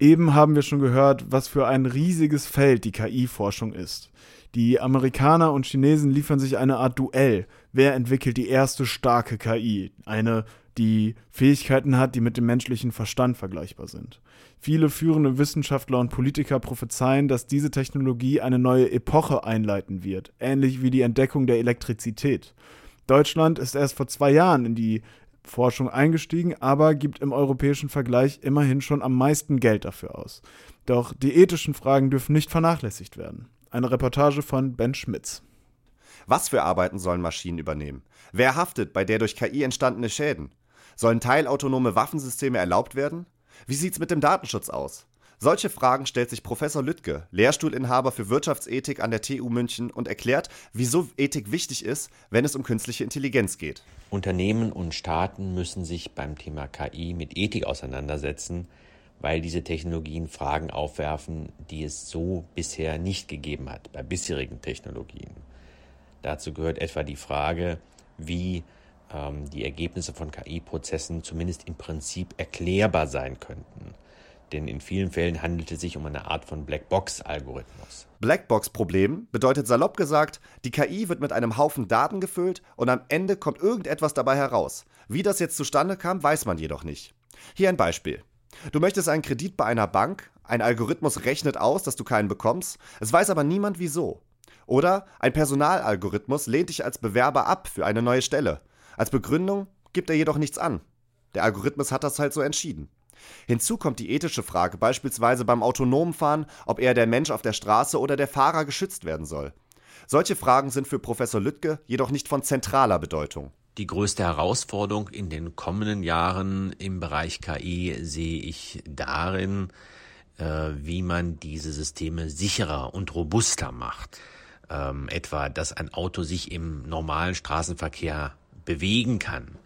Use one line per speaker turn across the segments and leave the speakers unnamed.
Eben haben wir schon gehört, was für ein riesiges Feld die KI-Forschung ist. Die Amerikaner und Chinesen liefern sich eine Art Duell. Wer entwickelt die erste starke KI? Eine, die Fähigkeiten hat, die mit dem menschlichen Verstand vergleichbar sind. Viele führende Wissenschaftler und Politiker prophezeien, dass diese Technologie eine neue Epoche einleiten wird, ähnlich wie die Entdeckung der Elektrizität. Deutschland ist erst vor zwei Jahren in die Forschung eingestiegen, aber gibt im europäischen Vergleich immerhin schon am meisten Geld dafür aus. Doch die ethischen Fragen dürfen nicht vernachlässigt werden. Eine Reportage von Ben Schmitz.
Was für Arbeiten sollen Maschinen übernehmen? Wer haftet bei der durch KI entstandene Schäden? Sollen teilautonome Waffensysteme erlaubt werden? Wie sieht's mit dem Datenschutz aus? Solche Fragen stellt sich Professor Lüttke, Lehrstuhlinhaber für Wirtschaftsethik an der TU München und erklärt, wieso Ethik wichtig ist, wenn es um künstliche Intelligenz geht.
Unternehmen und Staaten müssen sich beim Thema KI mit Ethik auseinandersetzen, weil diese Technologien Fragen aufwerfen, die es so bisher nicht gegeben hat bei bisherigen Technologien. Dazu gehört etwa die Frage, wie ähm, die Ergebnisse von KI-Prozessen zumindest im Prinzip erklärbar sein könnten denn in vielen Fällen handelt es sich um eine Art von Blackbox-Algorithmus.
Blackbox-Problem bedeutet salopp gesagt, die KI wird mit einem Haufen Daten gefüllt und am Ende kommt irgendetwas dabei heraus. Wie das jetzt zustande kam, weiß man jedoch nicht. Hier ein Beispiel. Du möchtest einen Kredit bei einer Bank, ein Algorithmus rechnet aus, dass du keinen bekommst, es weiß aber niemand wieso. Oder ein Personalalgorithmus lehnt dich als Bewerber ab für eine neue Stelle. Als Begründung gibt er jedoch nichts an. Der Algorithmus hat das halt so entschieden. Hinzu kommt die ethische Frage beispielsweise beim autonomen Fahren, ob eher der Mensch auf der Straße oder der Fahrer geschützt werden soll. Solche Fragen sind für Professor Lüttke jedoch nicht von zentraler Bedeutung.
Die größte Herausforderung in den kommenden Jahren im Bereich KI sehe ich darin, äh, wie man diese Systeme sicherer und robuster macht. Ähm, etwa, dass ein Auto sich im normalen Straßenverkehr bewegen kann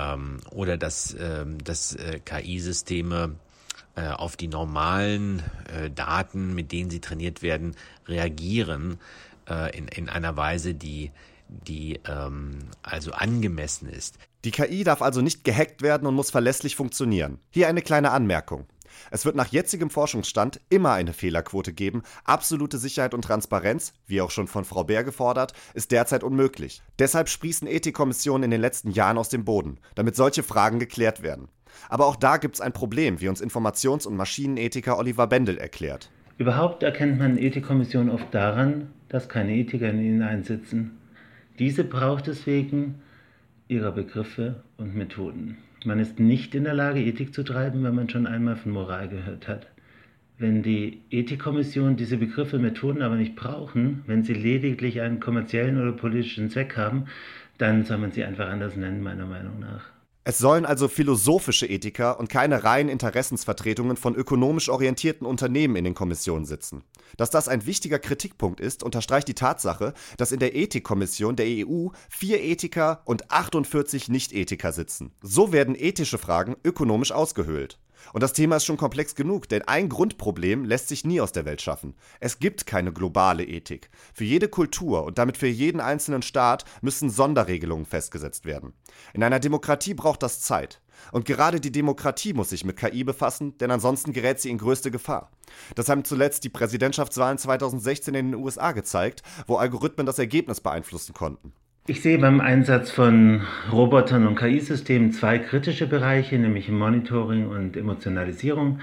ähm, oder dass, ähm, dass äh, KI-Systeme äh, auf die normalen äh, Daten, mit denen sie trainiert werden, reagieren äh, in, in einer Weise, die, die ähm, also angemessen ist.
Die KI darf also nicht gehackt werden und muss verlässlich funktionieren. Hier eine kleine Anmerkung. Es wird nach jetzigem Forschungsstand immer eine Fehlerquote geben. Absolute Sicherheit und Transparenz, wie auch schon von Frau Bär gefordert, ist derzeit unmöglich. Deshalb sprießen Ethikkommissionen in den letzten Jahren aus dem Boden, damit solche Fragen geklärt werden. Aber auch da gibt es ein Problem, wie uns Informations- und Maschinenethiker Oliver Bendel erklärt.
Überhaupt erkennt man Ethikkommissionen oft daran, dass keine Ethiker in ihnen einsitzen. Diese braucht es wegen ihrer Begriffe und Methoden. Man ist nicht in der Lage, Ethik zu treiben, wenn man schon einmal von Moral gehört hat. Wenn die Ethikkommission diese Begriffe, Methoden aber nicht brauchen, wenn sie lediglich einen kommerziellen oder politischen Zweck haben, dann soll man sie einfach anders nennen, meiner Meinung nach.
Es sollen also philosophische Ethiker und keine reinen Interessensvertretungen von ökonomisch orientierten Unternehmen in den Kommissionen sitzen. Dass das ein wichtiger Kritikpunkt ist, unterstreicht die Tatsache, dass in der Ethikkommission der EU vier Ethiker und 48 Nicht-Ethiker sitzen. So werden ethische Fragen ökonomisch ausgehöhlt. Und das Thema ist schon komplex genug, denn ein Grundproblem lässt sich nie aus der Welt schaffen. Es gibt keine globale Ethik. Für jede Kultur und damit für jeden einzelnen Staat müssen Sonderregelungen festgesetzt werden. In einer Demokratie braucht das Zeit. Und gerade die Demokratie muss sich mit KI befassen, denn ansonsten gerät sie in größte Gefahr. Das haben zuletzt die Präsidentschaftswahlen 2016 in den USA gezeigt, wo Algorithmen das Ergebnis beeinflussen konnten.
Ich sehe beim Einsatz von Robotern und KI-Systemen zwei kritische Bereiche, nämlich Monitoring und Emotionalisierung.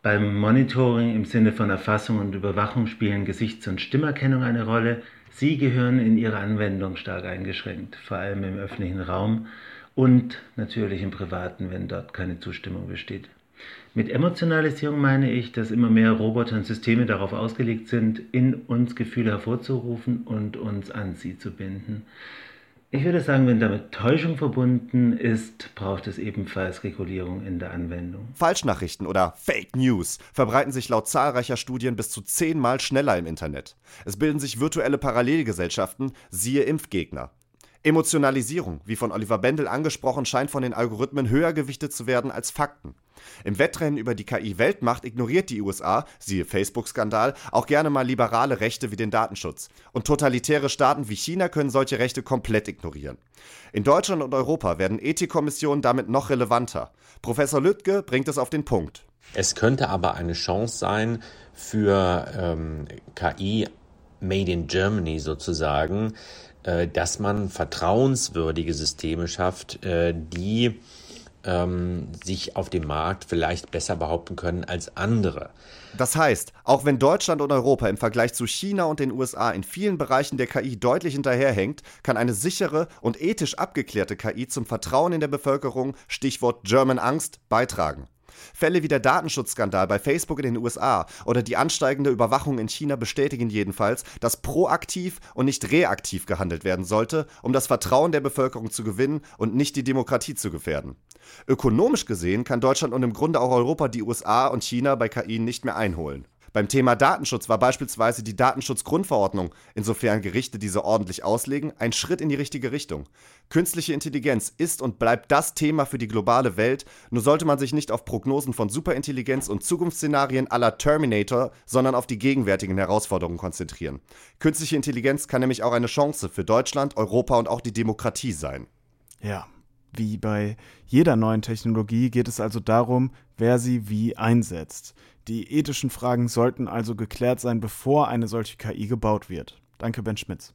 Beim Monitoring im Sinne von Erfassung und Überwachung spielen Gesichts- und Stimmerkennung eine Rolle. Sie gehören in ihrer Anwendung stark eingeschränkt, vor allem im öffentlichen Raum und natürlich im privaten, wenn dort keine Zustimmung besteht. Mit Emotionalisierung meine ich, dass immer mehr Roboter und Systeme darauf ausgelegt sind, in uns Gefühle hervorzurufen und uns an sie zu binden. Ich würde sagen, wenn damit Täuschung verbunden ist, braucht es ebenfalls Regulierung in der Anwendung.
Falschnachrichten oder Fake News verbreiten sich laut zahlreicher Studien bis zu zehnmal schneller im Internet. Es bilden sich virtuelle Parallelgesellschaften, siehe Impfgegner. Emotionalisierung, wie von Oliver Bendel angesprochen, scheint von den Algorithmen höher gewichtet zu werden als Fakten. Im Wettrennen über die KI-Weltmacht ignoriert die USA, siehe Facebook-Skandal, auch gerne mal liberale Rechte wie den Datenschutz. Und totalitäre Staaten wie China können solche Rechte komplett ignorieren. In Deutschland und Europa werden Ethikkommissionen damit noch relevanter. Professor Lüttke bringt es auf den Punkt.
Es könnte aber eine Chance sein für ähm, KI Made in Germany sozusagen, dass man vertrauenswürdige Systeme schafft, äh, die ähm, sich auf dem Markt vielleicht besser behaupten können als andere.
Das heißt, auch wenn Deutschland und Europa im Vergleich zu China und den USA in vielen Bereichen der KI deutlich hinterherhängt, kann eine sichere und ethisch abgeklärte KI zum Vertrauen in der Bevölkerung, Stichwort German Angst, beitragen. Fälle wie der Datenschutzskandal bei Facebook in den USA oder die ansteigende Überwachung in China bestätigen jedenfalls, dass proaktiv und nicht reaktiv gehandelt werden sollte, um das Vertrauen der Bevölkerung zu gewinnen und nicht die Demokratie zu gefährden. Ökonomisch gesehen kann Deutschland und im Grunde auch Europa die USA und China bei KI nicht mehr einholen. Beim Thema Datenschutz war beispielsweise die Datenschutzgrundverordnung, insofern Gerichte diese ordentlich auslegen, ein Schritt in die richtige Richtung. Künstliche Intelligenz ist und bleibt das Thema für die globale Welt, nur sollte man sich nicht auf Prognosen von Superintelligenz und Zukunftsszenarien aller Terminator, sondern auf die gegenwärtigen Herausforderungen konzentrieren. Künstliche Intelligenz kann nämlich auch eine Chance für Deutschland, Europa und auch die Demokratie sein.
Ja, wie bei jeder neuen Technologie geht es also darum, wer sie wie einsetzt. Die ethischen Fragen sollten also geklärt sein, bevor eine solche KI gebaut wird. Danke, Ben Schmitz.